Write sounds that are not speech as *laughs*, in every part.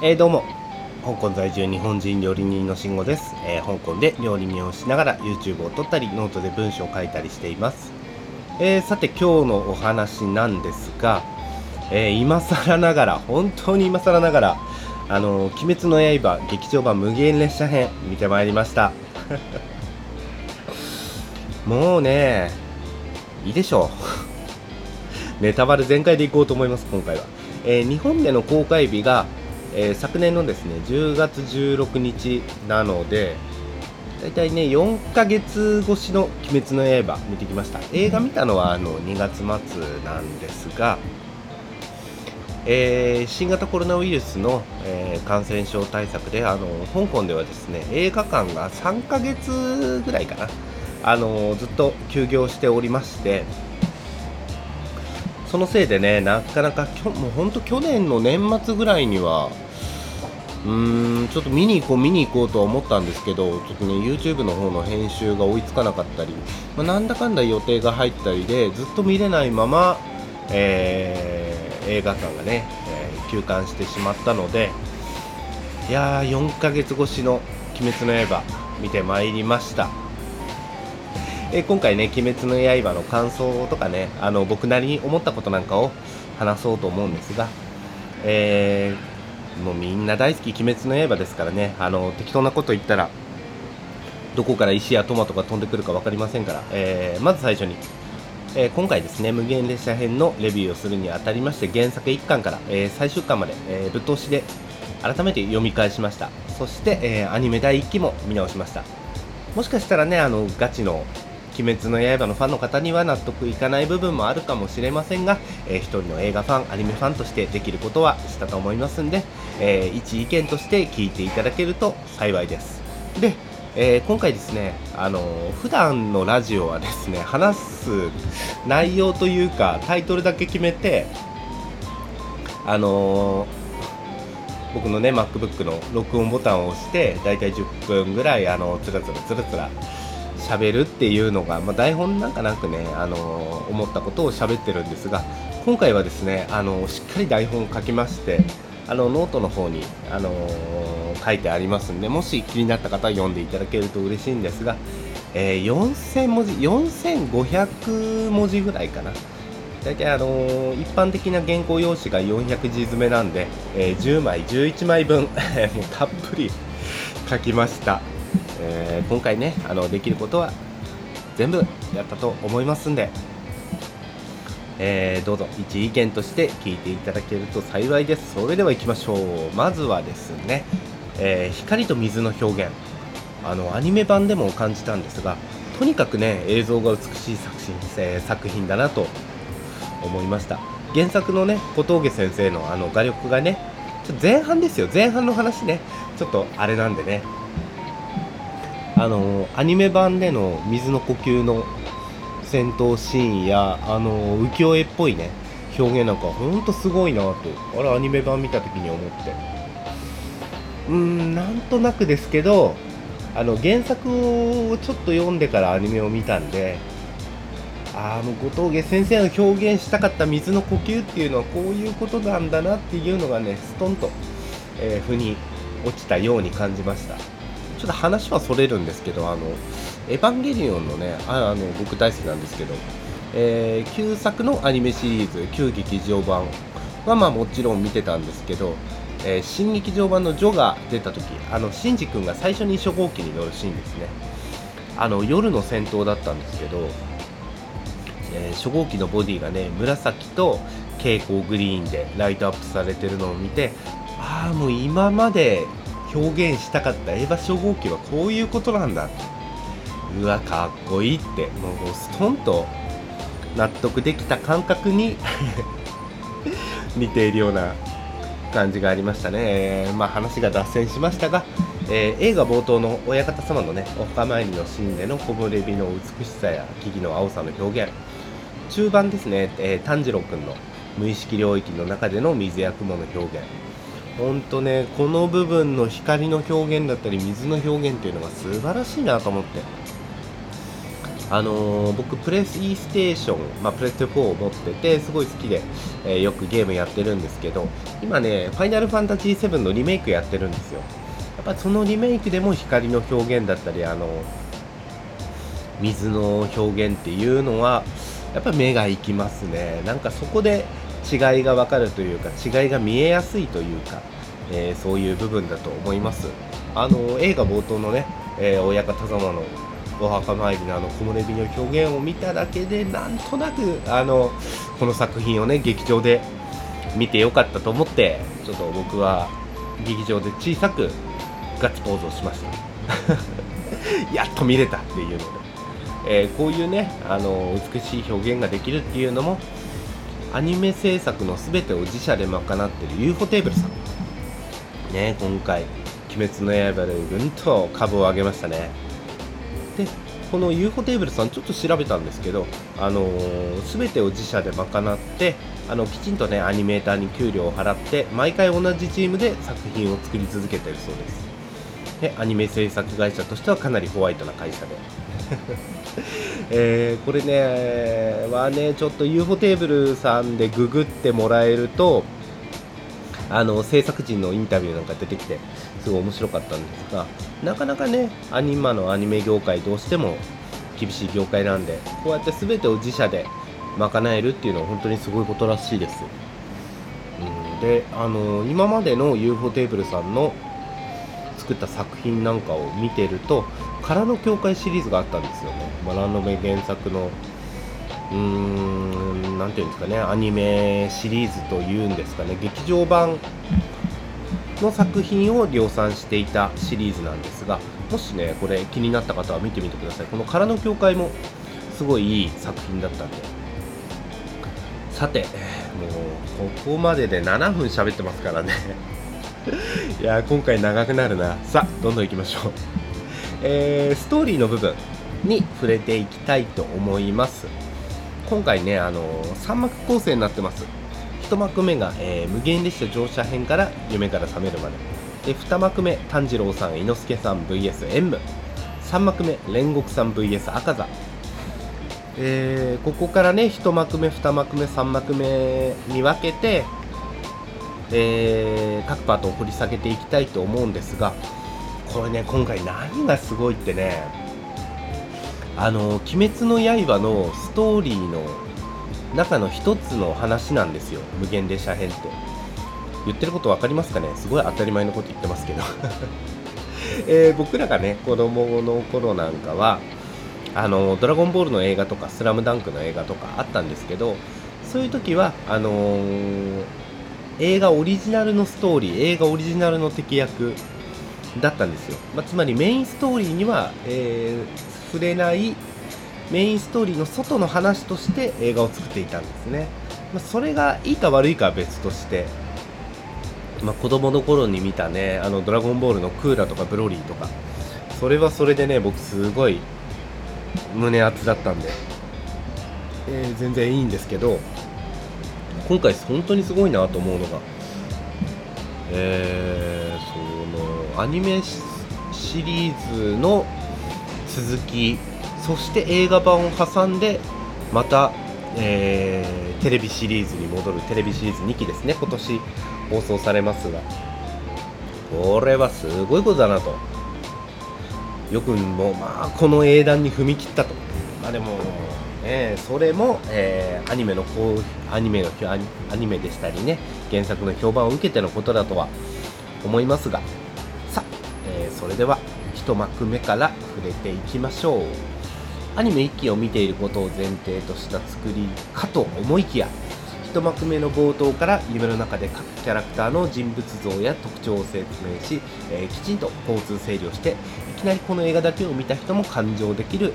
えー、どうも。香港在住日本人料理人の慎吾です、えー、香港で料理人をしながら YouTube を撮ったりノートで文章を書いたりしています、えー、さて今日のお話なんですが、え今更ながら本当に今更ながらあの「鬼滅の刃」劇場版無限列車編見てまいりました。*laughs* もうねいいでしょう。*laughs* ネタバレ全開でいこうと思います今回は、え、日本での公開日が、えー、昨年のですね10月16日なので大体ね4ヶ月越しの「鬼滅の刃」見てきました。映画見たのはあの2月末なんですがえー、新型コロナウイルスの、えー、感染症対策であの香港ではですね映画館が3ヶ月ぐらいかな。あのずっと休業しておりましてそのせいでねなかなかきょもう本当去年の年末ぐらいにはうーんちょっと見に行こう見に行こうとは思ったんですけどちょっとね YouTube の方の編集が追いつかなかったり、まあ、なんだかんだ予定が入ったりでずっと見れないまま、えー映画館がね、えー、休館してしまったのでいやー4ヶ月越しの「鬼滅の刃」見てまいりました、え、今回ね「鬼滅の刃」の感想とかねあの僕なりに思ったことなんかを話そうと思うんですが、えー、もうみんな大好き「鬼滅の刃」ですからねあの適当なこと言ったらどこから石やトマトが飛んでくるか分かりませんから、えー、まず最初にえー、今回ですね無限列車編のレビューをするにあたりまして原作1巻から、えー、最終巻まで、え、ぶっ通しで改めて読み返しました。そして、えアニメ第1期も見直しました。もしかしたらねあのガチの鬼滅の刃のファンの方には納得いかない部分もあるかもしれませんが、えー、一人の映画ファン、アニメファンとしてできることはしたと思いますんで、えー、一意見として聞いていただけると幸いです。で、えー、今回ですね、あのー、普段のラジオはですね、話す内容というか、タイトルだけ決めて、あのー、僕のね、MacBook の録音ボタンを押して、だいたい10分ぐらい、あの、つらつらつらつら喋るっていうのが、まあ、台本なんかなくね、あの思ったことを喋ってるんですが、今回はですね、あのしっかり台本を書きまして、あのノートの方に、あの、書いてありますんでもし気になった方は読んでいただけると嬉しいんですが、えー、4000文字4500文字ぐらいかな。大体、あのー、一般的な原稿用紙が400字詰めなんで、え10枚11枚分 *laughs* もうたっぷり書きました、え今回ねあのできることは全部やったと思いますんでえー、どうぞ一意見として聞いていただけると幸いです。それでは行きましょう。まずはですね、えー、光と水の表現。あのアニメ版でも感じたんですがとにかくね映像が美しい作品,、えー、作品だなと思いました。原作のね小峠先生のあの画力がねちょ前半ですよ。前半の話ねちょっとあれなんでねあのアニメ版での水の呼吸の戦闘シーンやあの浮世絵っぽいね表現なんかほんとすごいなとあれアニメ版見た時に思って。うーんなんとなくですけどあの原作をちょっと読んでからアニメを見たんでああもう後藤家先生の表現したかった水の呼吸っていうのはこういうことなんだなっていうのがねストンと、えー、腑に落ちたように感じました。ちょっと話はそれるんですけどあのエヴァンゲリオンのねあの僕大好きなんですけど、えー、旧作のアニメシリーズ旧劇場版はまあもちろん見てたんですけど、えー、新劇場版のジョが出た時あのシンジ君が最初に初号機に乗るシーンですね。あの夜の戦闘だったんですけど、えー、初号機のボディがね紫と蛍光グリーンでライトアップされてるのを見てああもう今まで表現したかったエヴァ初号機はこういうことなんだ。うわかっこいいって。もうストンと納得できた感覚に *laughs* 似ているような感じがありましたね、まあ、話が脱線しましたが、えー、映画冒頭の親方様のねお墓参りのシーンでの木漏れ日の美しさや木々の青さの表現。中盤ですね、えー、炭治郎君の無意識領域の中での水や雲の表現。本当ねこの部分の光の表現だったり水の表現っていうのが素晴らしいなと思って。あのー、僕プレス E ステーション、まあ、プレステ4を持っててすごい好きで、えー、よくゲームやってるんですけど今ねファイナルファンタジー7のリメイクやってるんですよ。やっぱそのリメイクでも光の表現だったりあの水の表現っていうのはやっぱ目がいきますね。なんかそこで違いが分かるというか違いが見えやすいというか、えー、そういう部分だと思います。あの映画冒頭のね、えー、親方様のお墓参りのあの木漏れ日の表現を見ただけでなんとなくあのこの作品をね劇場で見てよかったと思ってちょっと僕は劇場で小さくガッツポーズをしました。*laughs* やっと見れたっていうので、えー、こういうねあの美しい表現ができるっていうのもアニメ制作の全てを自社で賄っている UFO テーブルさん。ね今回「鬼滅の刃」でぐんと株を上げましたね。でこの UFO テーブルさんちょっと調べたんですけど、あのー、全てを自社で賄ってあのきちんとねアニメーターに給料を払って毎回同じチームで作品を作り続けてるそうです。でアニメ制作会社としてはかなりホワイトな会社で。*laughs* えー、これねはねちょっと UFO テーブルさんでググってもらえるとあの制作陣のインタビューなんか出てきてすごい面白かったんですがなかなかねアニマのアニメ業界どうしても厳しい業界なんでこうやって全てを自社で賄えるっていうのは本当にすごいことらしいです、うん、であの今までの UFO テーブルさんの作った作品なんかを見てると「空の教会」シリーズがあったんですよ。ね、まあ、ラノベ原作のうーん何ていうんですかね。アニメシリーズというんですかね。劇場版の作品を量産していたシリーズなんですがもしねこれ気になった方は見てみてください。この「空の教会」もすごいいい作品だったんで。さてもうここまでで7分喋ってますからね。いや今回長くなるな。さあどんどんいきましょう。えー、ストーリーの部分に触れていきたいと思います。今回ね、あのー、3幕構成になってます。1幕目が、えー、無限列車乗車編から夢から覚めるまで。で2幕目炭治郎さん猪之助さん VS 演武3幕目煉獄さん VS 赤座。えー、ここからね1幕目2幕目3幕目に分けて、えー、各パートを掘り下げていきたいと思うんですがこれね今回何がすごいってねあの「鬼滅の刃」のストーリーの中の一つの話なんですよ。無限列車編って。言ってること分かりますかね？すごい当たり前のこと言ってますけど。*laughs* えー、僕らがね子供の頃なんかはあのドラゴンボールの映画とかスラムダンクの映画とかあったんですけどそういう時はあのー、映画オリジナルのストーリー映画オリジナルの敵役だったんですよ、まあ、つまりメインストーリーには、えー、触れないメインストーリーの外の話として映画を作っていたんですね、まあ、それがいいか悪いかは別として、まあ、子供の頃に見たねあのドラゴンボールのクーラーとかブロリーとか。それはそれでね僕すごい胸熱だったんで、えー、全然いいんですけど今回本当にすごいなと思うのがえー、アニメシリーズの続きそして映画版を挟んでまた、えー、テレビシリーズに戻るテレビシリーズ2期ですね。今年放送されますがこれはすごいことだなと。よくもまあこの英断に踏み切ったと。まあでもねそれも、えー、アニメのこうアニメのアニメでしたりね原作の評判を受けてのことだとは思いますが、それでは1幕目から触れていきましょう。アニメ1期を見ていることを前提とした作りかと思いきや1幕目の冒頭から夢の中で各キャラクターの人物像や特徴を説明し、えー、きちんと交通整理をしていきなりこの映画だけを見た人も感情できる、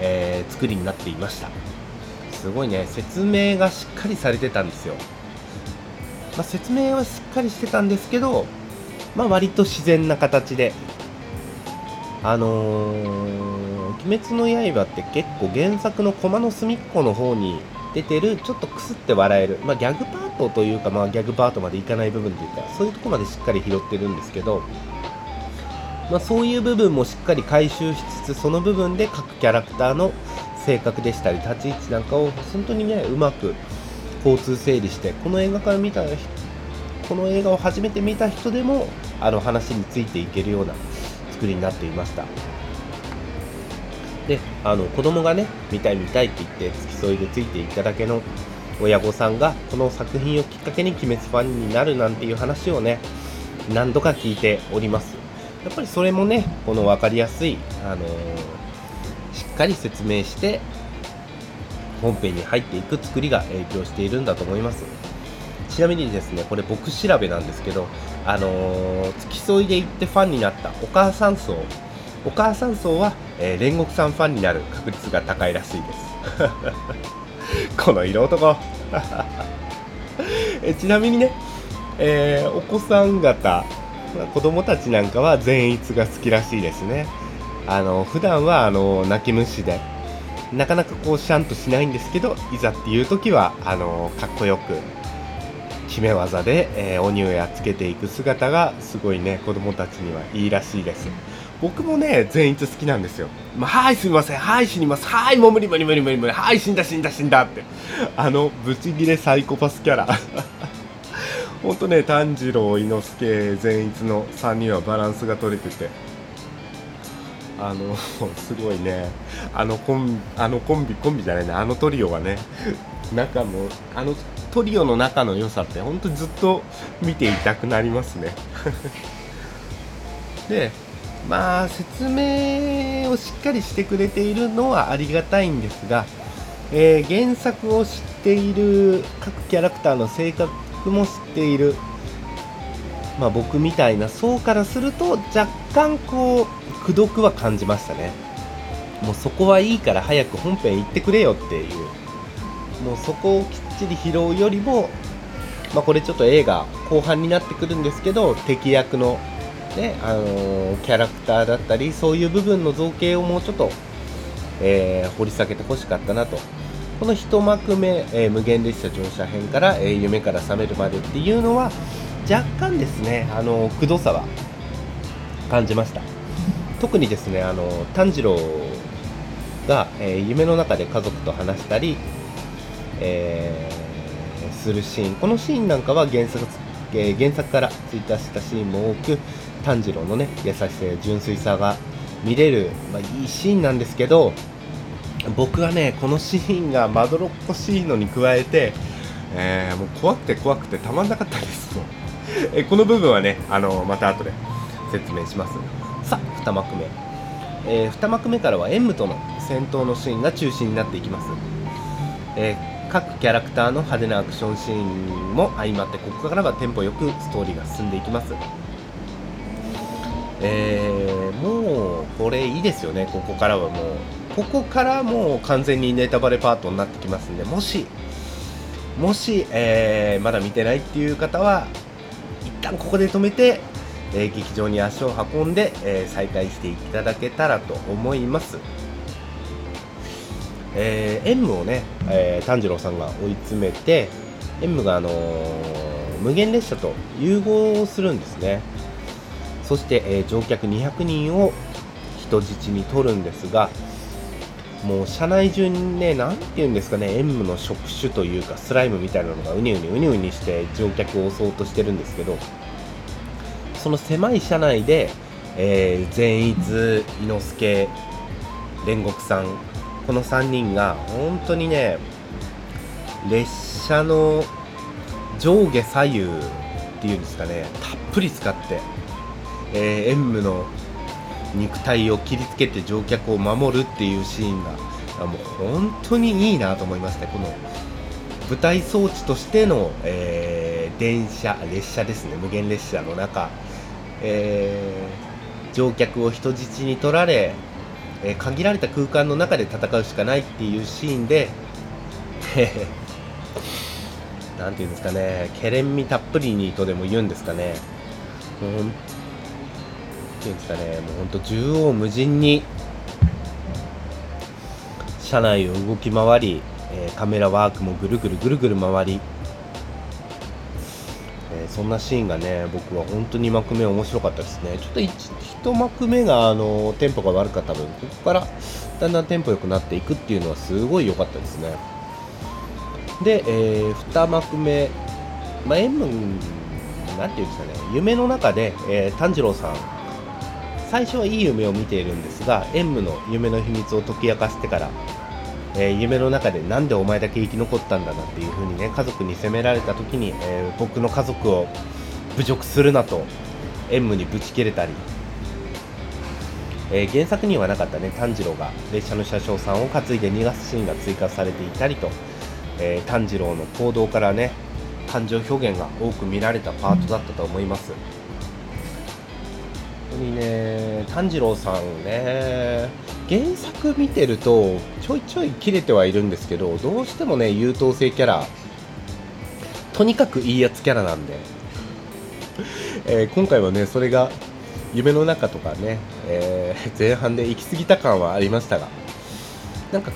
えー、作りになっていました。すごいね。説明がしっかりされてたんですよ、まあ、説明はしっかりしてたんですけどまあ、割と自然な形で。あのー、鬼滅の刃って結構原作の駒の隅っこの方に出てるちょっとくすって笑える、まあ、ギャグパートというか、まあ、ギャグパートまでいかない部分というかそういうとこまでしっかり拾ってるんですけどまあ、そういう部分もしっかり回収しつつその部分で各キャラクターの性格でしたり立ち位置なんかを本当にねうまく交通整理してこの映画から見たこの映画を初めて見た人でもあの話についていけるような作りになっていました。であの子供がね見たい見たいって言って付き添いでついていっただけの親御さんがこの作品をきっかけに鬼滅ファンになるなんていう話をね何度か聞いております。やっぱりそれもねこの分かりやすい、あのー、しっかり説明して本編に入っていく作りが影響しているんだと思います。ちなみにですねこれ僕調べなんですけどあの、付き添いで行ってファンになったお母さん層。お母さん層は、えー、煉獄さんファンになる確率が高いらしいです。*laughs* この色男。*laughs* えちなみにね、えー、お子さん方子供たちなんかは善逸が好きらしいですね。あの普段はあの泣き虫でなかなかこうシャンとしないんですけどいざっていう時はあのかっこよく決め技で、えー、お乳やつけていく姿がすごいね子供たちにはいいらしいです。僕もね善逸好きなんですよ、まあ、はいすみません。はい死にます。はいもう無理無理無理無理無理。はい死んだ死んだ死んだ。って。あのブチギレサイコパスキャラ。*laughs* 本当ね炭治郎伊之助善逸の3人はバランスが取れてて。あの *laughs* すごいね。あのコンあのコンビコンビじゃないねあのトリオはね中のあのトリオの仲の良さって本当ずっと見ていたくなりますね。*laughs* でまあ説明をしっかりしてくれているのはありがたいんですが、えー、原作を知っている各キャラクターの性格も知っている、まあ、僕みたいな層からすると若干こう苦読は感じましたね。もうそこはいいから早く本編行ってくれよっていう。もうそこをきちり拾うよりも、まあ、これちょっと映画後半になってくるんですけど敵役のねあのー、キャラクターだったりそういう部分の造形をもうちょっと、えー、掘り下げてほしかったなと。この1幕目、えー、無限列車乗車編から、えー、夢から覚めるまでっていうのは若干ですね、あのくどさは感じました。特にですねあの炭治郎が、え、夢の中で家族と話したり、えー、するシーンこのシーンなんかは原作,、えー、原作からツイッターしたシーンも多く炭治郎のね優しさや純粋さが見れる、まあ、いいシーンなんですけど僕はねこのシーンがまどろっこしいのに加えて、えー、もう怖くて怖くてたまんなかったですもう *laughs* えこの部分はねあのまた後で説明します。さあ2幕目、えー、2幕目からはエムとの戦闘のシーンが中心になっていきます、えー、各キャラクターの派手なアクションシーンも相まってここからはテンポよくストーリーが進んでいきますえー、もうこれいいですよねここからはもうここからもう完全にネタバレパートになってきますんでもしもし、えー、まだ見てないっていう方は一旦ここで止めて、えー、劇場に足を運んで、えー、再開していただけたらと思います。えー、M をね、えー、炭治郎さんが追い詰めて M が、あのー、無限列車と融合するんですね。そして、えー、乗客200人を人質に取るんですがもう車内中にね、なんて言うんですかね、塩分の触手というか、スライムみたいなのがうにうにうにうにして乗客を襲おうとしてるんですけど、その狭い車内で、えー、善逸、伊之助、煉獄さん、この3人が本当にね、列車の上下左右っていうんですかね、たっぷり使って、えー、演武の肉体を切りつけて乗客を守るっていうシーンがもう本当にいいなと思いましたこの舞台装置としての、えー、電車列車ですね無限列車の中、えー、乗客を人質に取られ、え、限られた空間の中で戦うしかないっていうシーンで *laughs* 何て言うんですかねけれんみたっぷりにとでも言うんですかね。本ていうんですかね、もうほんと縦横無尽に車内を動き回り、え、カメラワークもぐるぐるぐるぐる回り、そんなシーンがね僕は本当に2幕目面白かったですね。ちょっと 1, 1幕目があのテンポが悪かった分ここからだんだんテンポ良くなっていくっていうのはすごい良かったですね。で、えー、2幕目、まあ、M なんていうんですかね夢の中で、えー、炭治郎さん最初はいい夢を見ているんですが M の夢の秘密を解き明かしてからえー、夢の中でなんでお前だけ生き残ったんだなっていう風にね家族に責められた時に、えー、僕の家族を侮辱するなと縁武にぶち切れたり、えー、原作にはなかったね炭治郎が列車の車掌さんを担いで逃がすシーンが追加されていたりと、え炭治郎の行動からね感情表現が多く見られたパートだったと思います。当にね。炭治郎さんね。原作見てるとちょいちょい切れてはいるんですけどどうしてもね優等生キャラとにかくいいやつキャラなんで、*laughs* えー、今回はねそれが夢の中とかね、えー、前半で行き過ぎた感はありましたが。なんか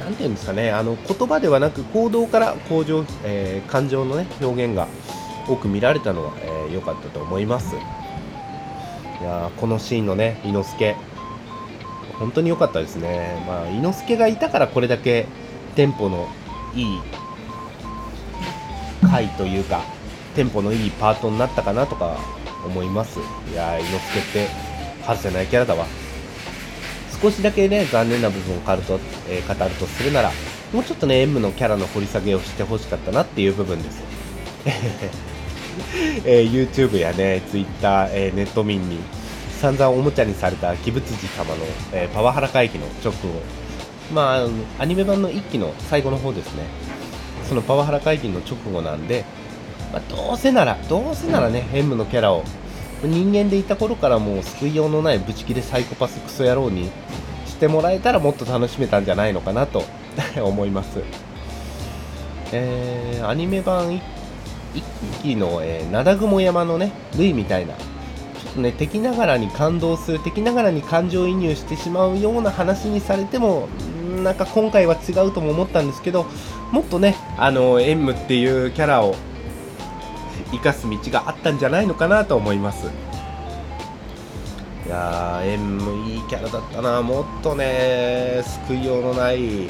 なんていうんですかねあの言葉ではなく行動から向上、えー、感情のね表現が多く見られたのは良、えー、かったと思います。いやこのシーンのね伊之助本当に良かったですね。まあ、伊之助がいたからこれだけテンポのいい回というか、テンポのいいパートになったかなとか思います。いや伊之助って外せないキャラだわ。少しだけね、残念な部分を語ると,、えー、語るとするなら、もうちょっとね、M のキャラの掘り下げをしてほしかったなっていう部分です。えー、YouTube やね、Twitter、えー、ネット民に散々おもちゃにされた鬼仏寺様の、えー、パワハラ会議の直後、まあ、アニメ版の1期の最後の方ですね、そのパワハラ会議の直後なんで、まあ、どうせなら、どうせならね、ヘムのキャラを人間でいた頃からもう救いようのないブチ切れサイコパスクソ野郎にしてもらえたらもっと楽しめたんじゃないのかなと思います。えー、アニメ版 1, 期の、えー、灘雲山のね、ルイみたいなちょっとね敵ながらに感動する敵ながらに感情移入してしまうような話にされてもなんか今回は違うとも思ったんですけどもっとねあのエンムっていうキャラを生かす道があったんじゃないのかなと思います。いやーエンムいいキャラだったな。もっとね救いようのない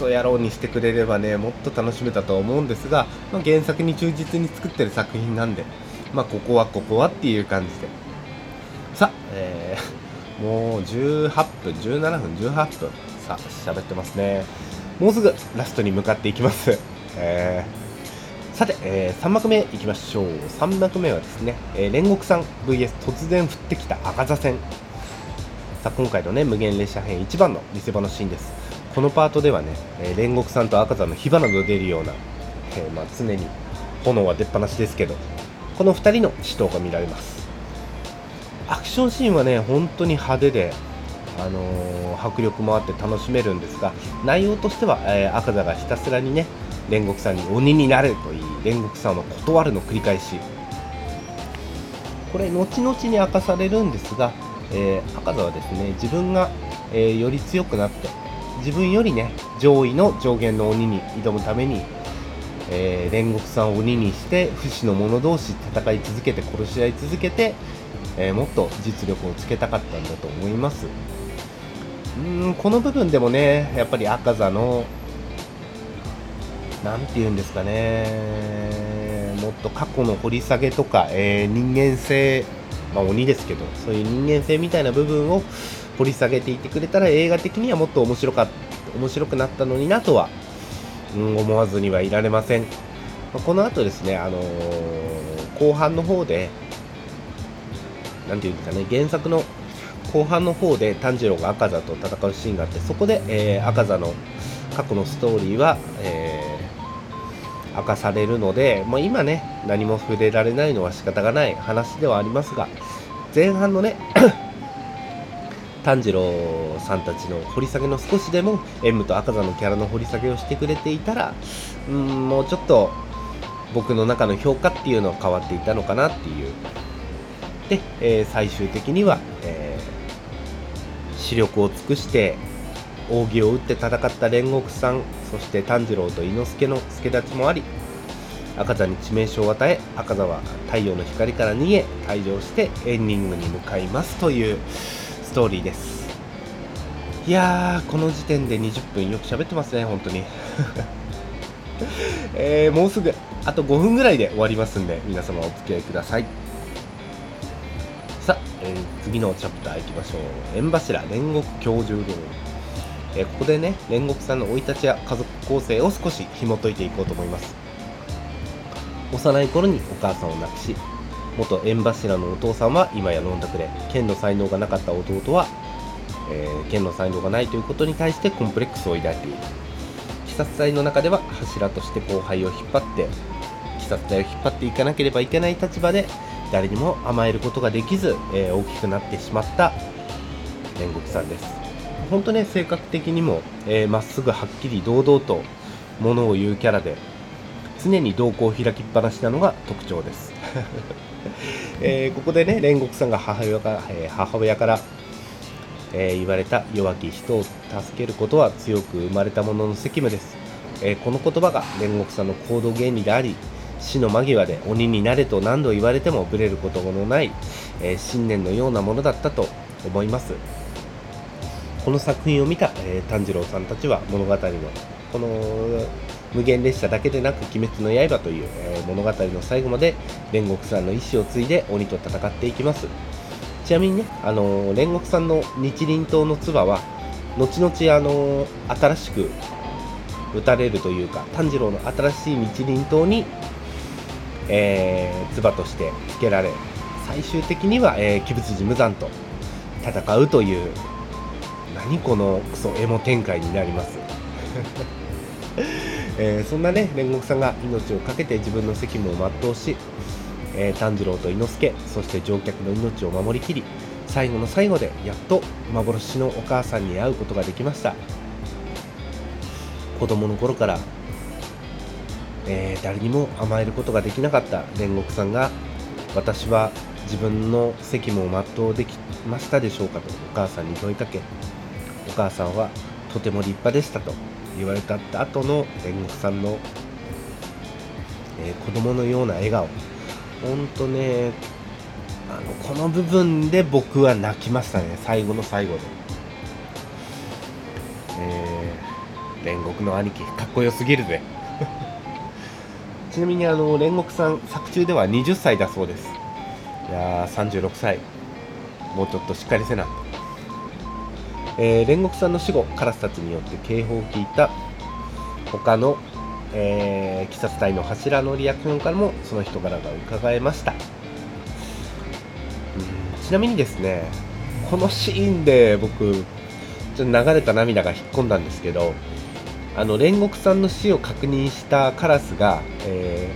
ソ野郎にしてくれればねもっと楽しめたと思うんですが、まあ、原作に忠実に作ってる作品なんでまあ、ここはここはっていう感じで。さ、えー、もう18分、17分、18分。さあ、喋ってますね。もうすぐラストに向かっていきます。えー、さて、えー、3幕目いきましょう。3幕目はですね、えー、煉獄さん VS 突然降ってきた赤座戦。さ、今回のね、無限列車編一番の見せ場のシーンです。このパートではね、えー、煉獄さんと赤座の火花が出るような、えーまあ、常に炎は出っ放しですけど、この2人の死闘が見られます。アクションシーンはね本当に派手であのー、迫力もあって楽しめるんですが内容としては、えー、赤座がひたすらにね煉獄さんに鬼になれといい煉獄さんの断るの繰り返し。これ後々に明かされるんですが、えー、赤座はですね自分が、え、より強くなって自分よりね上位の上限の鬼に挑むためにえー、煉獄さんを鬼にして不死の者同士戦い続けて殺し合い続けて、えー、もっと実力をつけたかったんだと思います。うんこの部分でもねやっぱり赤座の何て言うんですかねもっと過去の掘り下げとか、えー、人間性まあ鬼ですけどそういう人間性みたいな部分を掘り下げていってくれたら映画的にはもっと面白か面白くなったのになとはうん、思わずにはいられません。まこの後ですね、あのー、後半の方で、なんていうんですかね、原作の後半の方で炭治郎が赤座と戦うシーンがあって、そこで、えー、赤座の過去のストーリーは、えー、明かされるので、まあ、今ね、何も触れられないのは仕方がない話ではありますが、前半のね炭治郎さんたちの掘り下げの少しでも M と赤座のキャラの掘り下げをしてくれていたらうんもうちょっと僕の中の評価っていうのは変わっていたのかなっていう。で、えー、最終的には、えー、視力を尽くして扇を打って戦った煉獄さんそして炭治郎と伊之助の助太刀もあり赤座に致命傷を与え赤座は太陽の光から逃げ退場してエンディングに向かいますというストーリーです。いやーこの時点で20分よく喋ってますね本当に。*laughs* えー、もうすぐあと5分ぐらいで終わりますんで皆様お付き合いください。さあ、えー、次のチャプターいきましょう。縁柱煉獄教授論えー、ここでね煉獄さんの生い立ちや家族構成を少し紐解いていこうと思います。幼い頃にお母さんを亡くし元縁柱のお父さんは今や飲んだくれ。剣の才能がなかった弟は、えー、剣の才能がないということに対してコンプレックスを抱いている。鬼殺隊の中では柱として後輩を引っ張って鬼殺隊を引っ張っていかなければいけない立場で誰にも甘えることができず、えー、大きくなってしまった煉獄さんです。本当ね性格的にもま、えー、っすぐはっきり堂々とものを言うキャラで常に瞳孔を開きっぱなしなのが特徴です、*laughs* えー、ここでね煉獄さんが母親から、えー、母親から、えー、言われた弱き人を助けることは強く生まれた者のの責務です、えこの言葉が煉獄さんの行動原理であり死の間際で鬼になれと何度言われてもぶれることのない、え信念のようなものだったと思います。この作品を見た、え炭治郎さんたちは物語のこの無限列車だけでなく「鬼滅の刃」という、え、物語の最後まで煉獄さんの意志を継いで鬼と戦っていきます。ちなみにね、あの、煉獄さんの日輪刀の唾は後々、あの、新しく打たれるというか炭治郎の新しい日輪刀に、えー、唾として付けられ最終的には、えー、鬼物寺無惨と戦うという何このクソエモ展開になります。えー、そんなね煉獄さんが命を懸けて自分の責務を全うし、えー、炭治郎と伊之助そして乗客の命を守りきり最後の最後でやっと幻のお母さんに会うことができました。子供の頃から、えー、誰にも甘えることができなかった煉獄さんが私は自分の責務を全うできましたでしょうかとお母さんに問いかけお母さんはとても立派でしたと。言われた後の煉獄さんの、えー、子供のような笑顔。ほんとねあのこの部分で僕は泣きましたね。最後の最後で、えー、煉獄の兄貴かっこよすぎるぜ。*laughs* ちなみにあの煉獄さん作中では20歳だそうです。いやー36歳。もうちょっとしっかりせな。えー、煉獄さんの死後カラスたちによって警報を聞いた。他の、えー、鬼殺隊の柱のリアクションからもその人柄が伺えました。うんちなみにですねこのシーンで僕ちょっと流れた涙が引っ込んだんですけどあの煉獄さんの死を確認したカラスが、え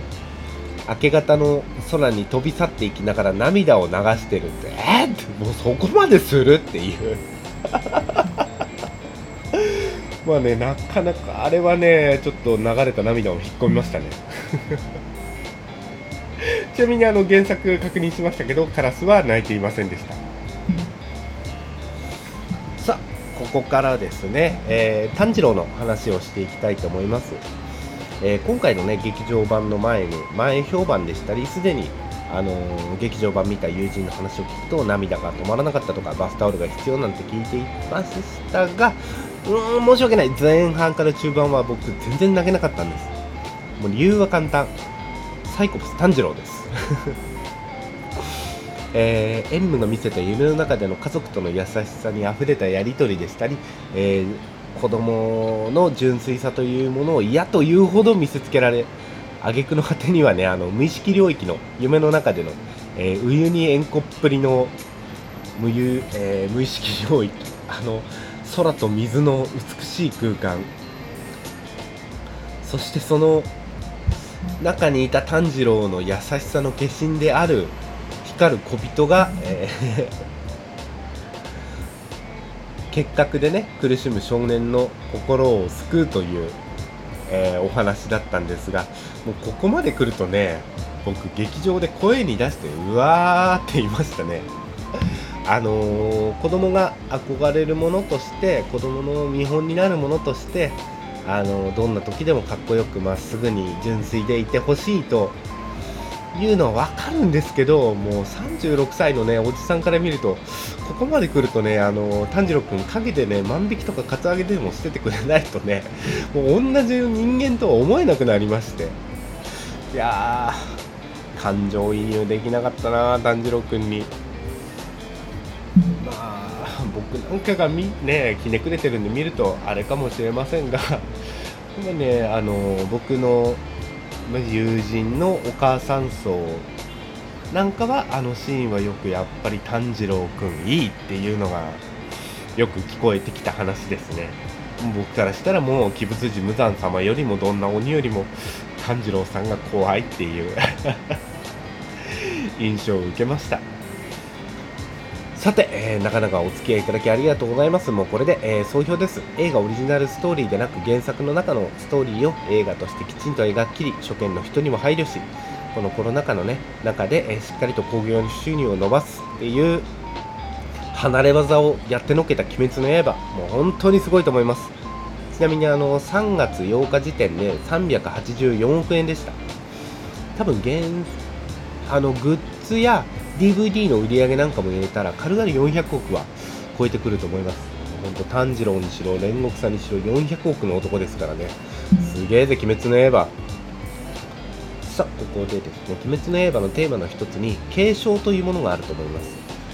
ー、明け方の空に飛び去っていきながら涙を流してるんでえー、ってもうそこまでするっていう。まあね、なかなか、あれはね、ちょっと流れた涙を引っ込みましたね。*laughs* ちなみにあの原作確認しましたけど、カラスは泣いていませんでした。さあ、ここからですね、えー、炭治郎の話をしていきたいと思います。えー、今回のね、劇場版の前に、前評判でしたり、すでにあのー、劇場版見た友人の話を聞くと涙が止まらなかったとかバスタオルが必要なんて聞いていましたがうん申し訳ない。前半から中盤は僕全然泣けなかったんです。もう理由は簡単。サイコパス炭治郎です。*laughs* えー、エンムが見せた夢の中での家族との優しさにあふれたやり取りでしたり、えー、子供の純粋さというものを嫌というほど見せつけられ挙句の果てにはねあの無意識領域の夢の中での、えー、ウユニ塩湖っぷりの無,、えー、無意識領域あの空と水の美しい空間。そしてその中にいた炭治郎の優しさの化身である光る小人が、えー、*laughs* 結核でね苦しむ少年の心を救うというえー、お話だったんですがもうここまで来るとね僕劇場で声に出してうわーって言いましたね。あのー、子供が憧れるものとして子供の見本になるものとしてあのどんな時でもかっこよくまっすぐに純粋でいてほしいというのは分かるんですけどもう36歳のねおじさんから見るとここまで来るとねあの炭治郎君陰でね万引きとかカツアゲでもしててくれないとねもう同じ人間とは思えなくなりまして。いやー感情移入できなかったな炭治郎君に。なんかがみねひねくれてるんで見るとあれかもしれませんが *laughs* 今ねあの僕の友人のお母さん層なんかはあのシーンはよくやっぱり炭治郎くんいいっていうのがよく聞こえてきた話ですね。僕からしたらもう鬼仏寺無惨様よりもどんな鬼よりも炭治郎さんが怖いっていう *laughs* 印象を受けました、えー、なかなかお付き合いいただきありがとうございます。もうこれで、えー、総評です。映画オリジナルストーリーでなく原作の中のストーリーを映画としてきちんと描き切り、初見の人にも配慮し、このコロナ禍のね、中で、えー、しっかりと興行収入を伸ばすっていう離れ技をやってのけた鬼滅の刃、もう本当にすごいと思います。ちなみにあの3月8日時点で384億円でした。多分現あのグッズや DVD の売り上げなんかも入れたら軽々400億は超えてくると思います。本当炭治郎にしろ煉獄さんにしろ400億の男ですからね。すげえぜ鬼滅の刃。さあここでですね鬼滅の刃のテーマの一つに継承というものがあると思います、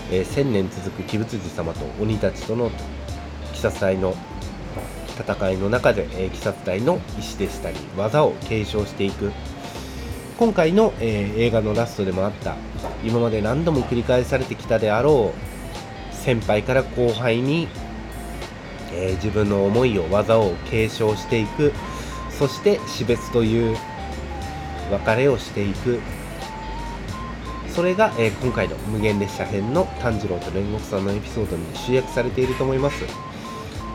え、1000年続く鬼仏寺様と鬼たちとの鬼殺隊の戦いの中で、えー、鬼殺隊の意志でしたり技を継承していく今回の、えー、映画のラストでもあった今まで何度も繰り返されてきたであろう先輩から後輩に、えー、自分の思いを技を継承していくそして死別という別れをしていくそれが、えー、今回の無限列車編の炭治郎と煉獄さんのエピソードに集約されていると思います。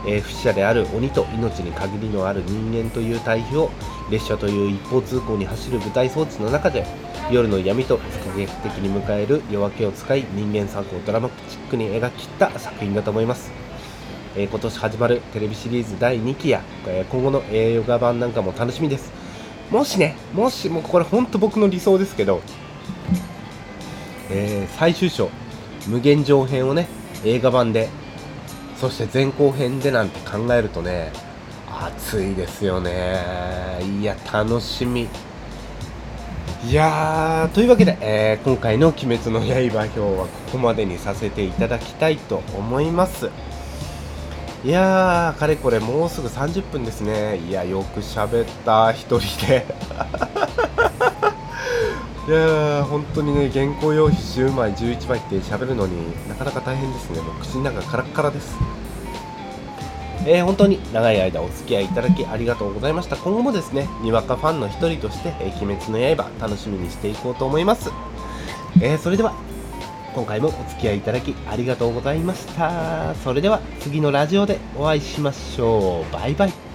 えー、不死者である鬼と命に限りのある人間という対比を列車という一方通行に走る舞台装置の中で夜の闇と不可逆的に迎える夜明けを使い人間作をドラマチックに描き切った作品だと思います、えー、今年始まるテレビシリーズ第2期や、え、今後の映画版なんかも楽しみです。もしねもしもうこれ本当僕の理想ですけど、えー、最終章無限上編をね映画版でそして前後編でなんて考えるとね熱いですよね。いや楽しみ。いやーというわけで、えー、今回の「鬼滅の刃」表はここまでにさせていただきたいと思います。いやーかれこれもうすぐ30分ですね。いやよく喋った1人で。いやー本当にね原稿用紙10枚11枚って喋るのになかなか大変ですね。もう口の中カラッカラです。えー、本当に長い間お付き合いいただきありがとうございました。今後もですねにわかファンの一人として「えー、鬼滅の刃」楽しみにしていこうと思います、えー、それでは今回もお付き合いいただきありがとうございました。それでは次のラジオでお会いしましょう。バイバイ。